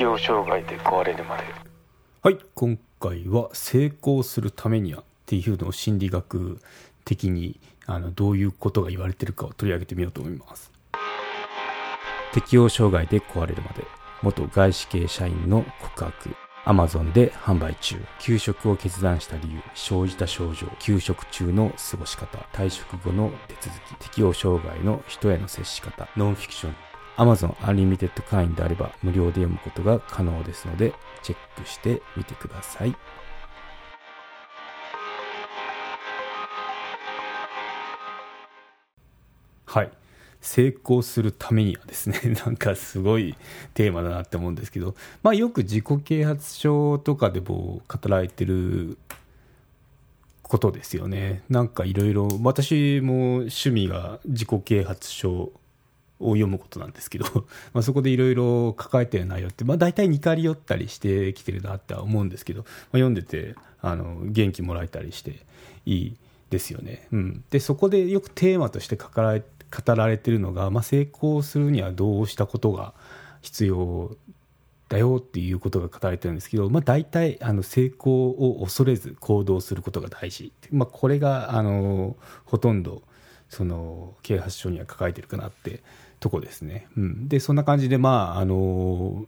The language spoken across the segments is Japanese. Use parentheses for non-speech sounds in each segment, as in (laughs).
適応障害で壊れるまで。はい今回は成功するためにはっていうのを心理学的にあのどういうことが言われてるかを取り上げてみようと思います。適応障害で壊れるまで。元外資系社員の告白。アマゾンで販売中。休職を決断した理由。生じた症状。休職中の過ごし方。退職後の手続き。適応障害の人への接し方。ノンフィクション。Amazon Unlimited 会員であれば無料で読むことが可能ですのでチェックしてみてください。はい。成功するためにはですね (laughs) なんかすごいテーマだなって思うんですけど、まあ、よく自己啓発書とかでも語られてることですよね。なんかいろいろ私も趣味が自己啓発書を読むことなんですけど (laughs) まあそこでいろいろ抱えてる内容って、まあ、大体似通り寄ったりしてきてるなっては思うんですけど、まあ、読んでてあの元気もらえたりしていいですよね。うん、でそこでよくテーマとして語られ語られてるのが、まあ、成功するにはどうしたことが必要だよっていうことが語られてるんですけど、まあ、大体あの成功を恐れず行動することが大事、まあ、これがあのほとんどその啓発書には書かれてるかなってとこですね。うん、でそんな感じでまああの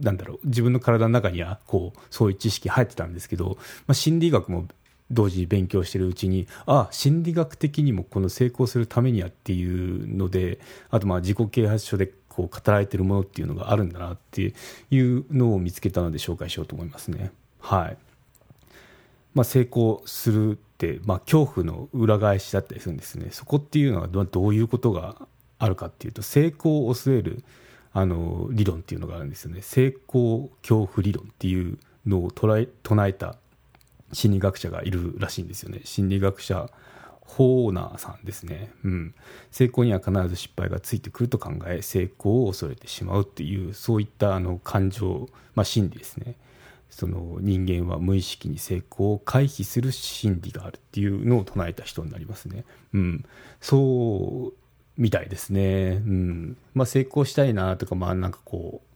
なんだろう自分の体の中にはこうそういう知識入ってたんですけど、まあ、心理学も同時に勉強してるうちにあ心理学的にもこの成功するためにはっていうのであとまあ自己啓発書でこう語られてるものっていうのがあるんだなっていうのを見つけたので紹介しようと思いますね。はいまあ、成功するって、まあ、恐怖の裏返しだったりするんですね。そこっていうのはどういうことがあるかっていうと成功を恐れるあの理論っていうのがあるんですよね。成功恐怖理論っていうのを唱え唱えた心理学者がいるらしいんですよね。心理学者ホーナーさんですね、うん、成功には必ず失敗がついてくると考え成功を恐れてしまうっていうそういったあの感情、まあ、心理ですね。その人間は無意識に成功を回避する心理があるっていうのを唱えた人になりますね、うん、そうみたいですね、うん。まあ、成功したいなとかまあなんかこう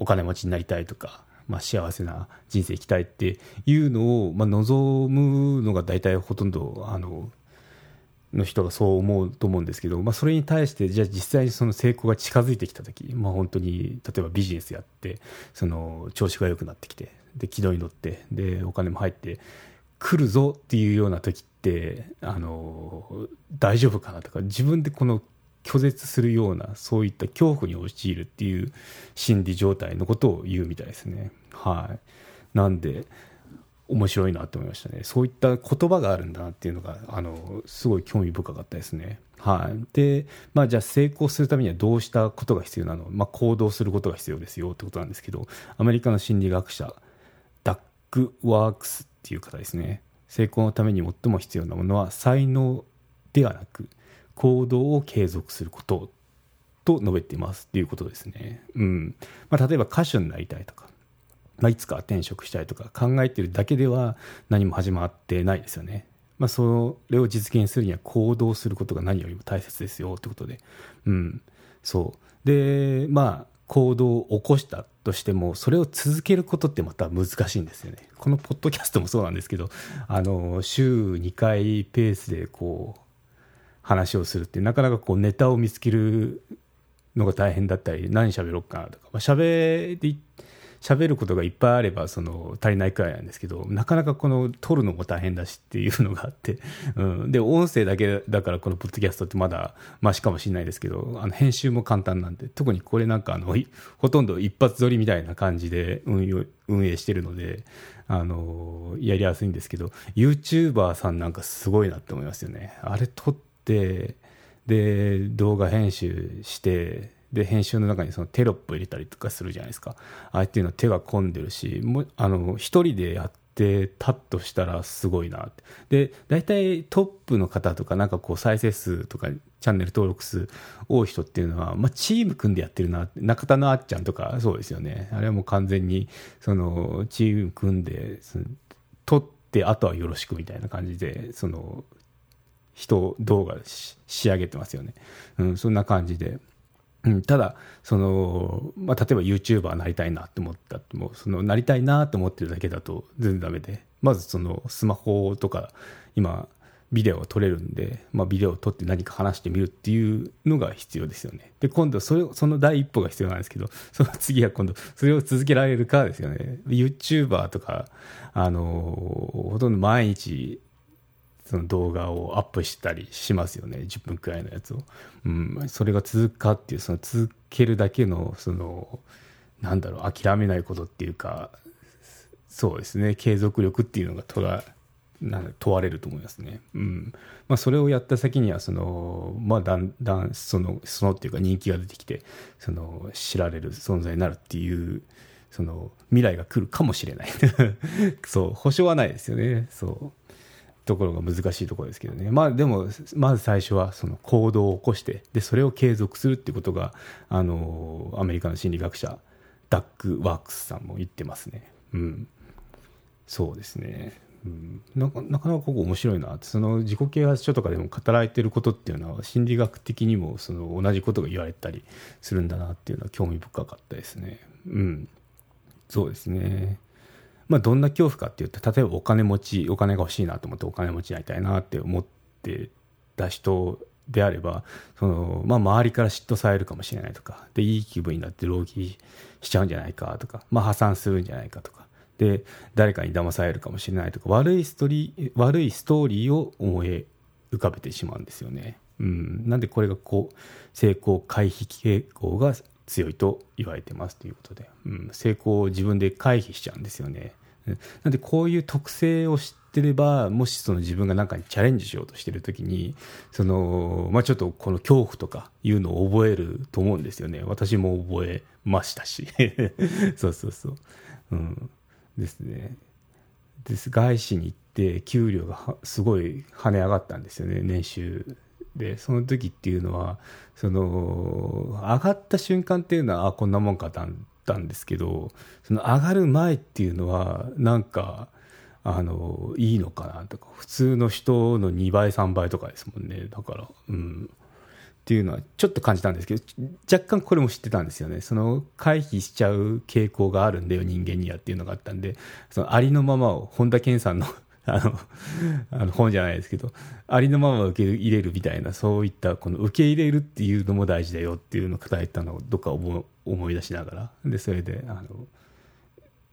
お金持ちになりたいとかまあ、幸せな人生生きたいっていうのを、まあ、望むのが大体ほとんどあのの人がそう思うと思うんですけど、まあ、それに対してじゃあ実際にその成功が近づいてきた時、まあ、本当に例えばビジネスやってその調子が良くなってきてで軌道に乗ってでお金も入ってくるぞっていうような時ってあの大丈夫かなとか自分でこの拒絶するようなそういった恐怖に陥るっていう心理状態のことを言うみたいですね。はい、なんで面白いなと思いましたねそういった言葉があるんだなっていうのがあのすごい興味深かったですね。はい、で、まあ、じゃあ成功するためにはどうしたことが必要なの、まあ、行動することが必要ですよってことなんですけどアメリカの心理学者ダック・ワークスっていう方ですね成功のために最も必要なものは才能ではなく行動を継続することと述べていますっていうことですね。うんまあ、例えば歌手になりたいとか、まあ、いつか転職したいとか考えてるだけでは何も始まってないですよね。まあ、それを実現するには行動することが何よりも大切ですよってことで。うん、そう。で、まあ、行動を起こしたとしても、それを続けることってまた難しいんですよね。このポッドキャストもそうなんですけど、あの、週2回ペースでこう、話をするってなかなかこうネタを見つけるのが大変だったり何喋ろうかなとか、まあ、喋り喋ることがいっぱいあればその足りないくらいなんですけどなかなかこの撮るのも大変だしっていうのがあって、(laughs) うん、で音声だけだからこのポッドキャストってまだマシかもしれないですけどあの編集も簡単なんで特にこれなんかあのほとんど一発撮りみたいな感じで運運営してるのであのやりやすいんですけど YouTuber さんなんかすごいなって思いますよね。あれ撮ってで動画編集してで編集の中にそのテロップ入れたりとかするじゃないですか。ああいうのは手が込んでるしもあの一人でやってタッとしたらすごいなって。で大体トップの方とかなんかこう再生数とかチャンネル登録数多い人っていうのは、まあ、チーム組んでやってるな中田のあっちゃんとかそうですよね。あれはもう完全にそのチーム組んで撮ってあとはよろしくみたいな感じでその人動画仕上げてますよね、うん、そんな感じで。うん、ただその、まあ、例えば YouTuber になりたいなって思ったってもそのなりたいなって思ってるだけだと全然ダメでまずそのスマホとか今ビデオを撮れるんで、まあ、ビデオを撮って何か話してみるっていうのが必要ですよね。で、今度それ、その第一歩が必要なんですけど、(laughs) その次は今度、それを続けられるかですよね。YouTuber とか、あの、ほとんど毎日、その動画をアップしたりしますよね。10分くらいのやつを。うん、それが続くかっていう、その続けるだけの、その、なんだろう、諦めないことっていうか、そうですね、継続力っていうのが捉え、な問われると思いますね。うん。まあ、それをやった先にはその、まあ、だんだんそのそのっていうか人気が出てきてその知られる存在になるっていうその未来が来るかもしれない。(laughs) そう。保証はないですよね。そう。ところが難しいところですけどね。まあでもまず最初はその行動を起こしてでそれを継続するっていうことがあのアメリカの心理学者ダック・ワークスさんも言ってますね。うん。そうですね。うん、なかなかここ面白いなその自己啓発書とかでも語られてることっていうのは心理学的にもその同じことが言われたりするんだなっていうのは興味深かったですね。うん。そうですね。まあどんな恐怖かっていうと例えばお金持ちお金が欲しいなと思ってお金持ちになりたいなって思ってた人であればその、まあ、周りから嫉妬されるかもしれないとかでいい気分になって浪費しちゃうんじゃないかとか、まあ、破産するんじゃないかとかで誰かに騙されるかもしれないとか悪いストーリー悪いストーリーを思い浮かべてしまうんですよね。うん、なんでこれがこう成功回避傾向が強いと言われてますということで、うん、成功を自分で回避しちゃうんですよね。なんでこういう特性を知ってればもしその自分が何かにチャレンジしようとしてる時にその、まあ、ちょっとこの恐怖とかいうのを覚えると思うんですよね。私も覚えましたし。(laughs) そうそうそう、うん、ですね。です。外資に行って給料がすごい跳ね上がったんですよね。年収で。その時っていうのはその上がった瞬間っていうのはあこんなもんかだったんですけどその上がる前っていうのはなんかあのいいのかなとか普通の人の2倍3倍とかですもんね。だからうん。っていうのはちょっと感じたんですけど若干これも知ってたんですよね。その回避しちゃう傾向があるんだよ人間にはっていうのがあったんでそのありのままを本田健さんのあの (laughs) あの本じゃないですけどありのまま受け入れるみたいなそういったこの受け入れるっていうのも大事だよっていうのを語ったのをどっか思思い出しながらでそれであの、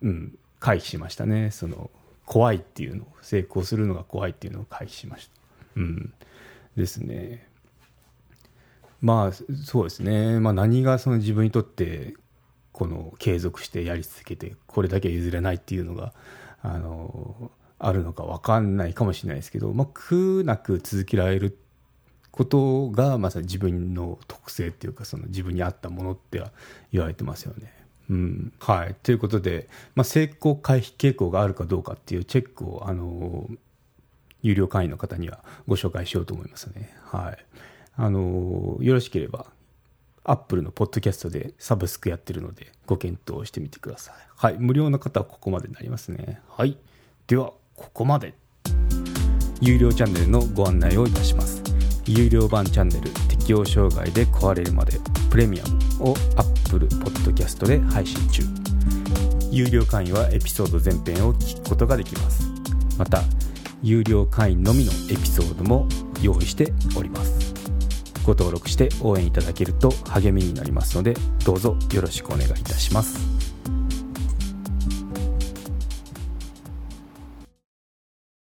うん、回避しましたねその怖いっていうの成功するのが怖いっていうのを回避しました。うん、ですね。まあそうですね、まあ、何がその自分にとってこの継続してやり続けてこれだけは譲れないっていうのがあのあるのか分かんないかもしれないですけど、まあ、苦なく続けられることがまさに自分の特性っていうかその自分に合ったものっては言われてますよね。うんはい、ということで、まあ、成功回避傾向があるかどうかっていうチェックをあの有料会員の方にはご紹介しようと思いますね。はいあのよろしければアップルのポッドキャストでサブスクやってるのでご検討してみてください。はい、無料の方はここまでになりますね。はい、ではここまで。有料チャンネルのご案内をいたします。有料版チャンネル適応障害で壊れるまでプレミアムを Apple Podcast で配信中。有料会員はエピソード全編を聞くことができます。また、有料会員のみのエピソードも用意しております。ご登録して応援いただけると励みになりますのでどうぞよろしくお願いいたします